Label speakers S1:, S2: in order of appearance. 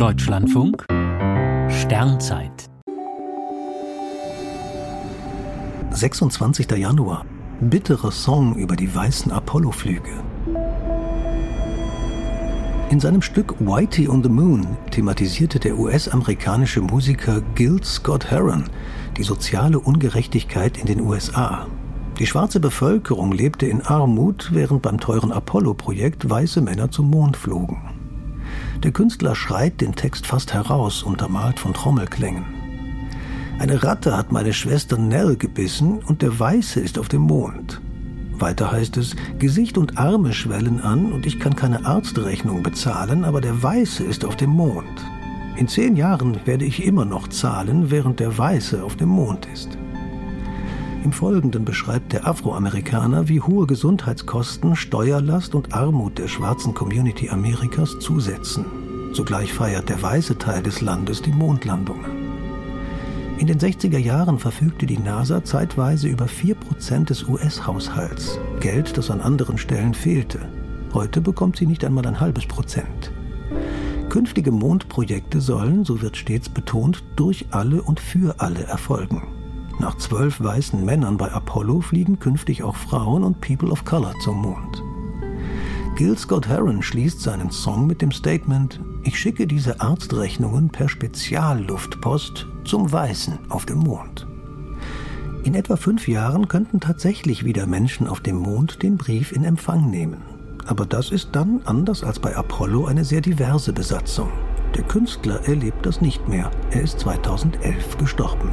S1: Deutschlandfunk Sternzeit
S2: 26. Januar. Bitterer Song über die weißen Apollo-Flüge. In seinem Stück Whitey on the Moon thematisierte der US-amerikanische Musiker Gil Scott Heron die soziale Ungerechtigkeit in den USA. Die schwarze Bevölkerung lebte in Armut, während beim teuren Apollo-Projekt weiße Männer zum Mond flogen. Der Künstler schreit den Text fast heraus, untermalt von Trommelklängen. Eine Ratte hat meine Schwester Nell gebissen und der Weiße ist auf dem Mond. Weiter heißt es, Gesicht und Arme schwellen an und ich kann keine Arztrechnung bezahlen, aber der Weiße ist auf dem Mond. In zehn Jahren werde ich immer noch zahlen, während der Weiße auf dem Mond ist. Im Folgenden beschreibt der Afroamerikaner, wie hohe Gesundheitskosten, Steuerlast und Armut der schwarzen Community Amerikas zusetzen. Zugleich feiert der weiße Teil des Landes die Mondlandungen. In den 60er Jahren verfügte die NASA zeitweise über 4% des US-Haushalts, Geld, das an anderen Stellen fehlte. Heute bekommt sie nicht einmal ein halbes Prozent. Künftige Mondprojekte sollen, so wird stets betont, durch alle und für alle erfolgen. Nach zwölf weißen Männern bei Apollo fliegen künftig auch Frauen und People of Color zum Mond. Gil Scott Heron schließt seinen Song mit dem Statement, ich schicke diese Arztrechnungen per Spezialluftpost zum Weißen auf dem Mond. In etwa fünf Jahren könnten tatsächlich wieder Menschen auf dem Mond den Brief in Empfang nehmen. Aber das ist dann, anders als bei Apollo, eine sehr diverse Besatzung. Der Künstler erlebt das nicht mehr. Er ist 2011 gestorben.